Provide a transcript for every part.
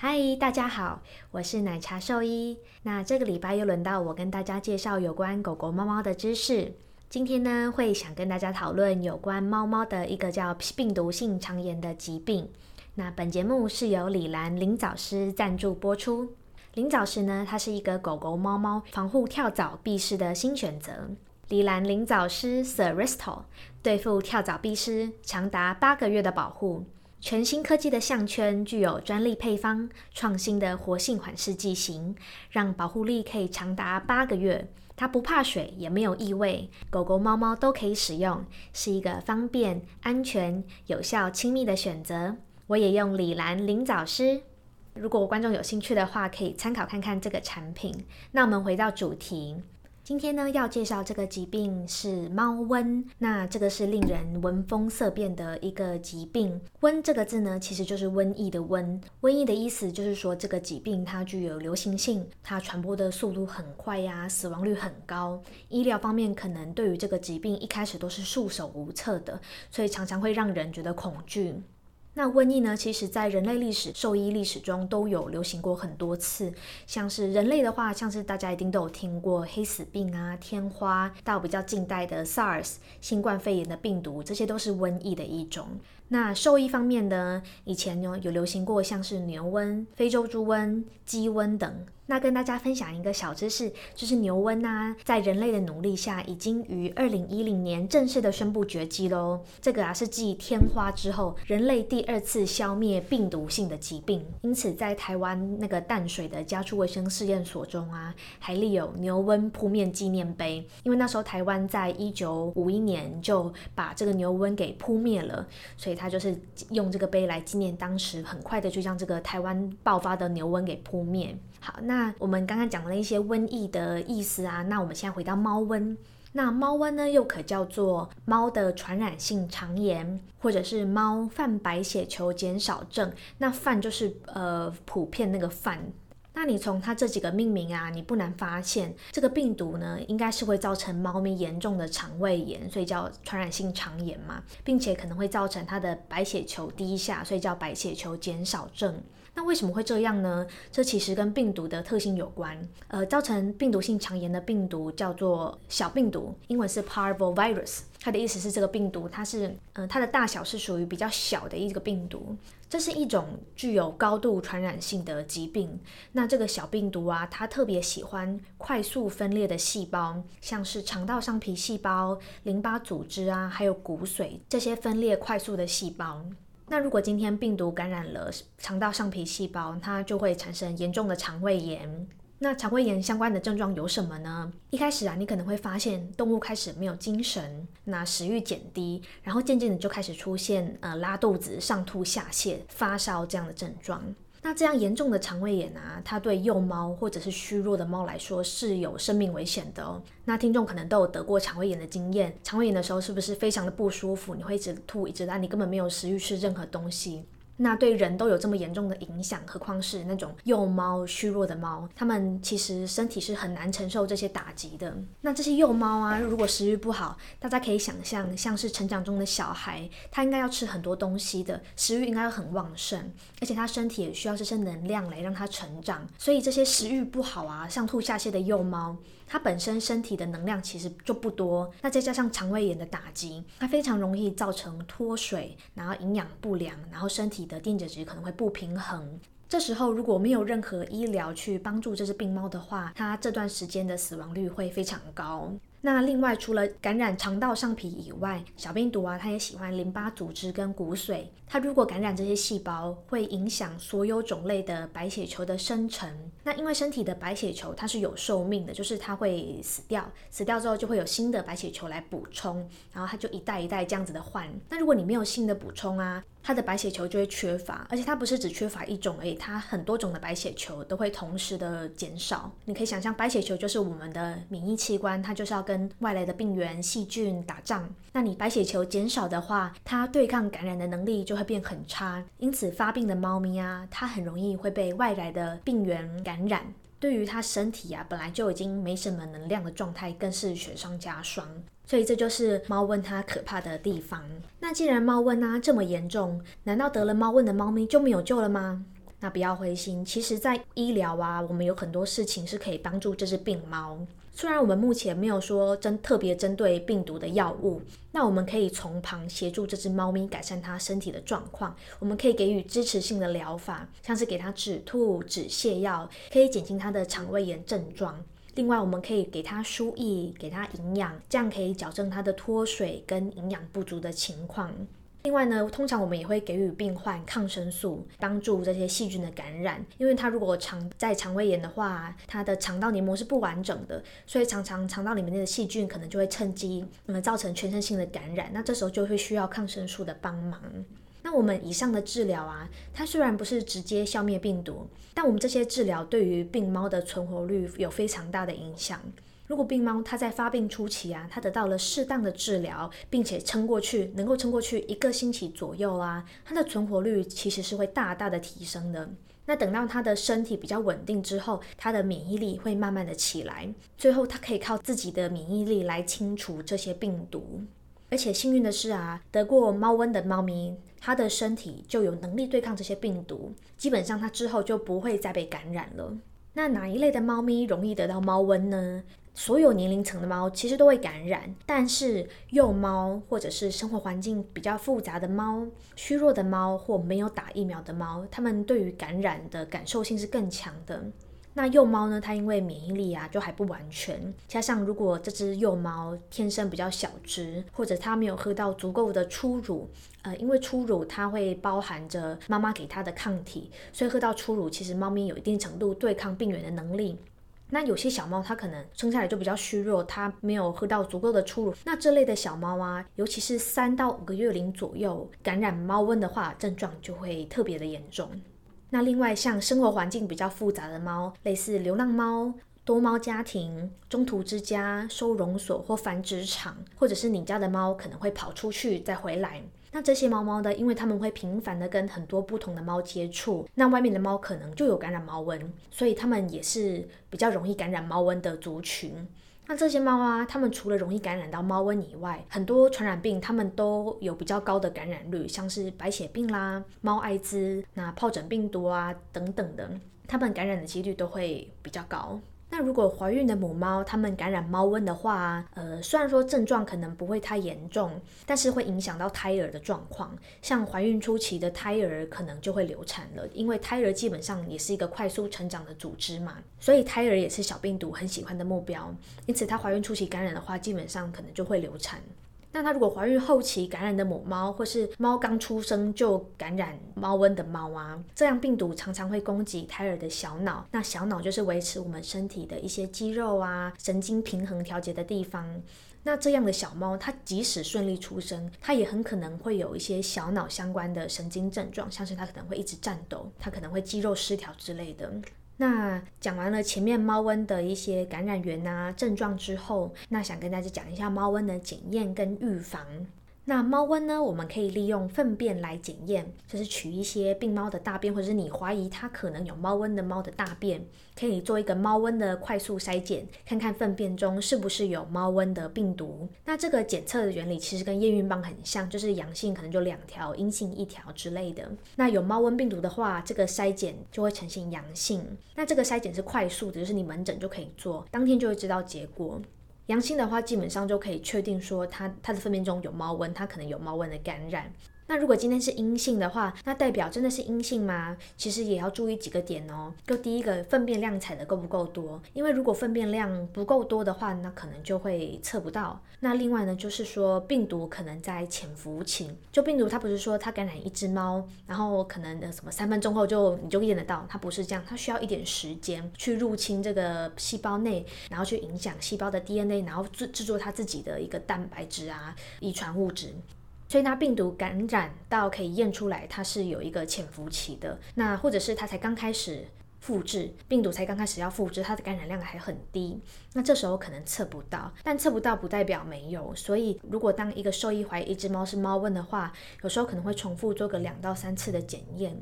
嗨，大家好，我是奶茶兽医。那这个礼拜又轮到我跟大家介绍有关狗狗、猫猫的知识。今天呢，会想跟大家讨论有关猫猫的一个叫病毒性肠炎的疾病。那本节目是由李兰林早师赞助播出。林早师呢，它是一个狗狗、猫猫防护跳蚤避虱的新选择。李兰林早师 s i r i s t o 对付跳蚤避虱长达八个月的保护。全新科技的项圈具有专利配方、创新的活性缓释剂型，让保护力可以长达八个月。它不怕水，也没有异味，狗狗、猫猫都可以使用，是一个方便、安全、有效、亲密的选择。我也用李兰灵藻丝。如果观众有兴趣的话，可以参考看看这个产品。那我们回到主题。今天呢，要介绍这个疾病是猫瘟。那这个是令人闻风色变的一个疾病。瘟这个字呢，其实就是瘟疫的瘟。瘟疫的意思就是说，这个疾病它具有流行性，它传播的速度很快呀，死亡率很高。医疗方面可能对于这个疾病一开始都是束手无策的，所以常常会让人觉得恐惧。那瘟疫呢？其实，在人类历史、兽医历史中都有流行过很多次。像是人类的话，像是大家一定都有听过黑死病啊、天花，到比较近代的 SARS、新冠肺炎的病毒，这些都是瘟疫的一种。那兽医方面呢，以前呢有流行过像是牛瘟、非洲猪瘟、鸡瘟等。那跟大家分享一个小知识，就是牛瘟啊，在人类的努力下，已经于二零一零年正式的宣布绝迹喽。这个啊是继天花之后，人类第二次消灭病毒性的疾病。因此，在台湾那个淡水的家畜卫生试验所中啊，还立有牛瘟扑灭纪念碑。因为那时候台湾在一九五一年就把这个牛瘟给扑灭了，所以他就是用这个碑来纪念当时很快的就将这个台湾爆发的牛瘟给扑灭。好，那我们刚刚讲了一些瘟疫的意思啊，那我们现在回到猫瘟。那猫瘟呢，又可叫做猫的传染性肠炎，或者是猫泛白血球减少症。那泛就是呃普遍那个泛。那你从它这几个命名啊，你不难发现，这个病毒呢，应该是会造成猫咪严重的肠胃炎，所以叫传染性肠炎嘛，并且可能会造成它的白血球低下，所以叫白血球减少症。那为什么会这样呢？这其实跟病毒的特性有关。呃，造成病毒性肠炎的病毒叫做小病毒，英文是 Parvovirus。它的意思是这个病毒它是，呃，它的大小是属于比较小的一个病毒。这是一种具有高度传染性的疾病。那这个小病毒啊，它特别喜欢快速分裂的细胞，像是肠道上皮细胞、淋巴组织啊，还有骨髓这些分裂快速的细胞。那如果今天病毒感染了肠道上皮细胞，它就会产生严重的肠胃炎。那肠胃炎相关的症状有什么呢？一开始啊，你可能会发现动物开始没有精神，那食欲减低，然后渐渐的就开始出现呃拉肚子、上吐下泻、发烧这样的症状。那这样严重的肠胃炎啊，它对幼猫或者是虚弱的猫来说是有生命危险的哦。那听众可能都有得过肠胃炎的经验，肠胃炎的时候是不是非常的不舒服？你会一直吐，一直拉，你根本没有食欲吃任何东西。那对人都有这么严重的影响，何况是那种幼猫、虚弱的猫，它们其实身体是很难承受这些打击的。那这些幼猫啊，如果食欲不好，大家可以想象，像是成长中的小孩，他应该要吃很多东西的，食欲应该要很旺盛，而且他身体也需要这些能量来让它成长。所以这些食欲不好啊，上吐下泻的幼猫。它本身身体的能量其实就不多，那再加上肠胃炎的打击，它非常容易造成脱水，然后营养不良，然后身体的电解质可能会不平衡。这时候如果没有任何医疗去帮助这只病猫的话，它这段时间的死亡率会非常高。那另外，除了感染肠道上皮以外，小病毒啊，它也喜欢淋巴组织跟骨髓。它如果感染这些细胞，会影响所有种类的白血球的生成。那因为身体的白血球它是有寿命的，就是它会死掉，死掉之后就会有新的白血球来补充，然后它就一代一代这样子的换。那如果你没有新的补充啊，它的白血球就会缺乏，而且它不是只缺乏一种而已，它很多种的白血球都会同时的减少。你可以想象，白血球就是我们的免疫器官，它就是要跟外来的病原、细菌打仗。那你白血球减少的话，它对抗感染的能力就会变很差。因此，发病的猫咪啊，它很容易会被外来的病原感染。对于它身体啊，本来就已经没什么能量的状态，更是雪上加霜。所以这就是猫瘟它可怕的地方。那既然猫瘟啊这么严重，难道得了猫瘟的猫咪就没有救了吗？那不要灰心，其实，在医疗啊，我们有很多事情是可以帮助这只病猫。虽然我们目前没有说针特别针对病毒的药物，那我们可以从旁协助这只猫咪改善它身体的状况。我们可以给予支持性的疗法，像是给它止吐、止泻药，可以减轻它的肠胃炎症状。另外，我们可以给它输液，给它营养，这样可以矫正它的脱水跟营养不足的情况。另外呢，通常我们也会给予病患抗生素，帮助这些细菌的感染。因为它如果肠在肠胃炎的话，它的肠道黏膜是不完整的，所以常常肠道里面的细菌可能就会趁机，那么，造成全身性的感染。那这时候就会需要抗生素的帮忙。那我们以上的治疗啊，它虽然不是直接消灭病毒，但我们这些治疗对于病猫的存活率有非常大的影响。如果病猫它在发病初期啊，它得到了适当的治疗，并且撑过去，能够撑过去一个星期左右啊，它的存活率其实是会大大的提升的。那等到它的身体比较稳定之后，它的免疫力会慢慢的起来，最后它可以靠自己的免疫力来清除这些病毒。而且幸运的是啊，得过猫瘟的猫咪，它的身体就有能力对抗这些病毒，基本上它之后就不会再被感染了。那哪一类的猫咪容易得到猫瘟呢？所有年龄层的猫其实都会感染，但是幼猫或者是生活环境比较复杂的猫、虚弱的猫或没有打疫苗的猫，它们对于感染的感受性是更强的。那幼猫呢，它因为免疫力啊就还不完全，加上如果这只幼猫天生比较小只，或者它没有喝到足够的初乳，呃，因为初乳它会包含着妈妈给它的抗体，所以喝到初乳，其实猫咪有一定程度对抗病原的能力。那有些小猫它可能生下来就比较虚弱，它没有喝到足够的初乳。那这类的小猫啊，尤其是三到五个月龄左右感染猫瘟的话，症状就会特别的严重。那另外像生活环境比较复杂的猫，类似流浪猫、多猫家庭、中途之家、收容所或繁殖场，或者是你家的猫可能会跑出去再回来。那这些猫猫呢？因为它们会频繁的跟很多不同的猫接触，那外面的猫可能就有感染猫瘟，所以它们也是比较容易感染猫瘟的族群。那这些猫啊，它们除了容易感染到猫瘟以外，很多传染病它们都有比较高的感染率，像是白血病啦、猫艾滋、那疱疹病毒啊等等的，它们感染的几率都会比较高。那如果怀孕的母猫它们感染猫瘟的话，呃，虽然说症状可能不会太严重，但是会影响到胎儿的状况。像怀孕初期的胎儿可能就会流产了，因为胎儿基本上也是一个快速成长的组织嘛，所以胎儿也是小病毒很喜欢的目标。因此，它怀孕初期感染的话，基本上可能就会流产。那它如果怀孕后期感染的母猫，或是猫刚出生就感染猫瘟的猫啊，这样病毒常常会攻击胎儿的小脑。那小脑就是维持我们身体的一些肌肉啊、神经平衡调节的地方。那这样的小猫，它即使顺利出生，它也很可能会有一些小脑相关的神经症状，像是它可能会一直颤抖，它可能会肌肉失调之类的。那讲完了前面猫瘟的一些感染源啊症状之后，那想跟大家讲一下猫瘟的检验跟预防。那猫瘟呢？我们可以利用粪便来检验，就是取一些病猫的大便，或者是你怀疑它可能有猫瘟的猫的大便，可以做一个猫瘟的快速筛检，看看粪便中是不是有猫瘟的病毒。那这个检测的原理其实跟验孕棒很像，就是阳性可能就两条，阴性一条之类的。那有猫瘟病毒的话，这个筛检就会呈现阳性。那这个筛检是快速的，就是你门诊就可以做，当天就会知道结果。阳性的话，基本上就可以确定说，它它的粪便中有猫瘟，它可能有猫瘟的感染。那如果今天是阴性的话，那代表真的是阴性吗？其实也要注意几个点哦。就第一个，粪便量采的够不够多？因为如果粪便量不够多的话，那可能就会测不到。那另外呢，就是说病毒可能在潜伏期。就病毒它不是说它感染一只猫，然后可能的什么三分钟后就你就验得到，它不是这样，它需要一点时间去入侵这个细胞内，然后去影响细胞的 DNA，然后制制作它自己的一个蛋白质啊、遗传物质。所以那病毒感染到可以验出来，它是有一个潜伏期的。那或者是它才刚开始复制，病毒才刚开始要复制，它的感染量还很低。那这时候可能测不到，但测不到不代表没有。所以如果当一个兽医怀疑一只猫是猫瘟的话，有时候可能会重复做个两到三次的检验。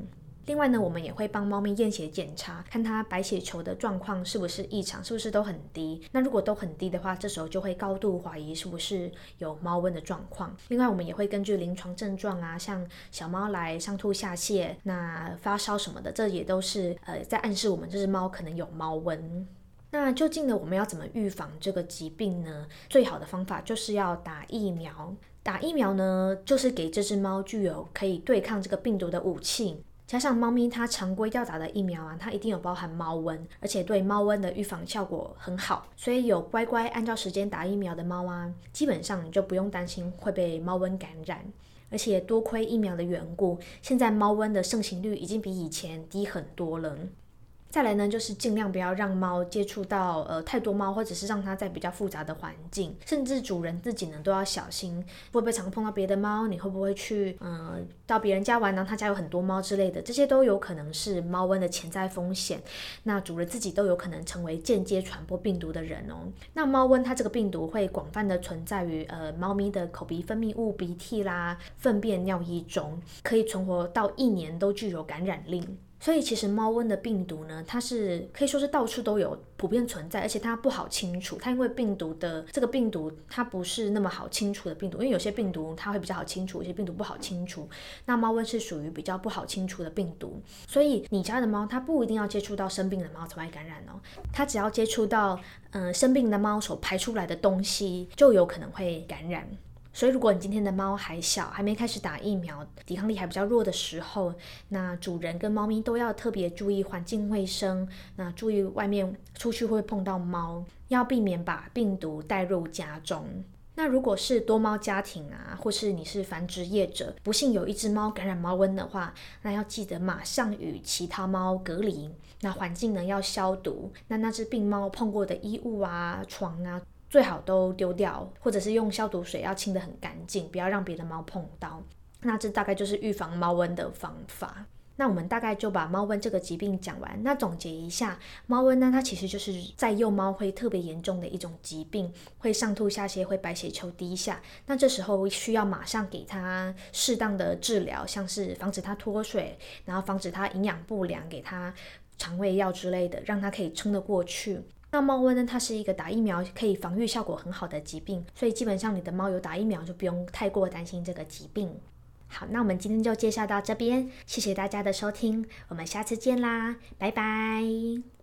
另外呢，我们也会帮猫咪验血检查，看它白血球的状况是不是异常，是不是都很低。那如果都很低的话，这时候就会高度怀疑是不是有猫瘟的状况。另外，我们也会根据临床症状啊，像小猫来上吐下泻、那发烧什么的，这也都是呃在暗示我们这只猫可能有猫瘟。那究竟呢，我们要怎么预防这个疾病呢？最好的方法就是要打疫苗。打疫苗呢，就是给这只猫具有可以对抗这个病毒的武器。加上猫咪它常规要打的疫苗啊，它一定有包含猫瘟，而且对猫瘟的预防效果很好。所以有乖乖按照时间打疫苗的猫啊，基本上你就不用担心会被猫瘟感染。而且多亏疫苗的缘故，现在猫瘟的盛行率已经比以前低很多了。再来呢，就是尽量不要让猫接触到呃太多猫，或者是让它在比较复杂的环境，甚至主人自己呢都要小心，会不会常碰到别的猫？你会不会去嗯到别人家玩呢？他家有很多猫之类的，这些都有可能是猫瘟的潜在风险。那主人自己都有可能成为间接传播病毒的人哦。那猫瘟它这个病毒会广泛的存在于呃猫咪的口鼻分泌物、鼻涕啦、粪便、尿液中，可以存活到一年都具有感染力。所以其实猫瘟的病毒呢，它是可以说是到处都有，普遍存在，而且它不好清除。它因为病毒的这个病毒，它不是那么好清除的病毒，因为有些病毒它会比较好清除，有些病毒不好清除。那猫瘟是属于比较不好清除的病毒，所以你家的猫它不一定要接触到生病的猫才会感染哦，它只要接触到嗯生病的猫所排出来的东西，就有可能会感染。所以，如果你今天的猫还小，还没开始打疫苗，抵抗力还比较弱的时候，那主人跟猫咪都要特别注意环境卫生，那注意外面出去会碰到猫，要避免把病毒带入家中。那如果是多猫家庭啊，或是你是繁殖业者，不幸有一只猫感染猫瘟的话，那要记得马上与其他猫隔离，那环境呢要消毒，那那只病猫碰过的衣物啊、床啊。最好都丢掉，或者是用消毒水要清得很干净，不要让别的猫碰到。那这大概就是预防猫瘟的方法。那我们大概就把猫瘟这个疾病讲完。那总结一下，猫瘟呢，它其实就是在幼猫会特别严重的一种疾病，会上吐下泻，会白血球低下。那这时候需要马上给它适当的治疗，像是防止它脱水，然后防止它营养不良，给它肠胃药之类的，让它可以撑得过去。那猫瘟呢？它是一个打疫苗可以防御效果很好的疾病，所以基本上你的猫有打疫苗就不用太过担心这个疾病。好，那我们今天就介绍到这边，谢谢大家的收听，我们下次见啦，拜拜。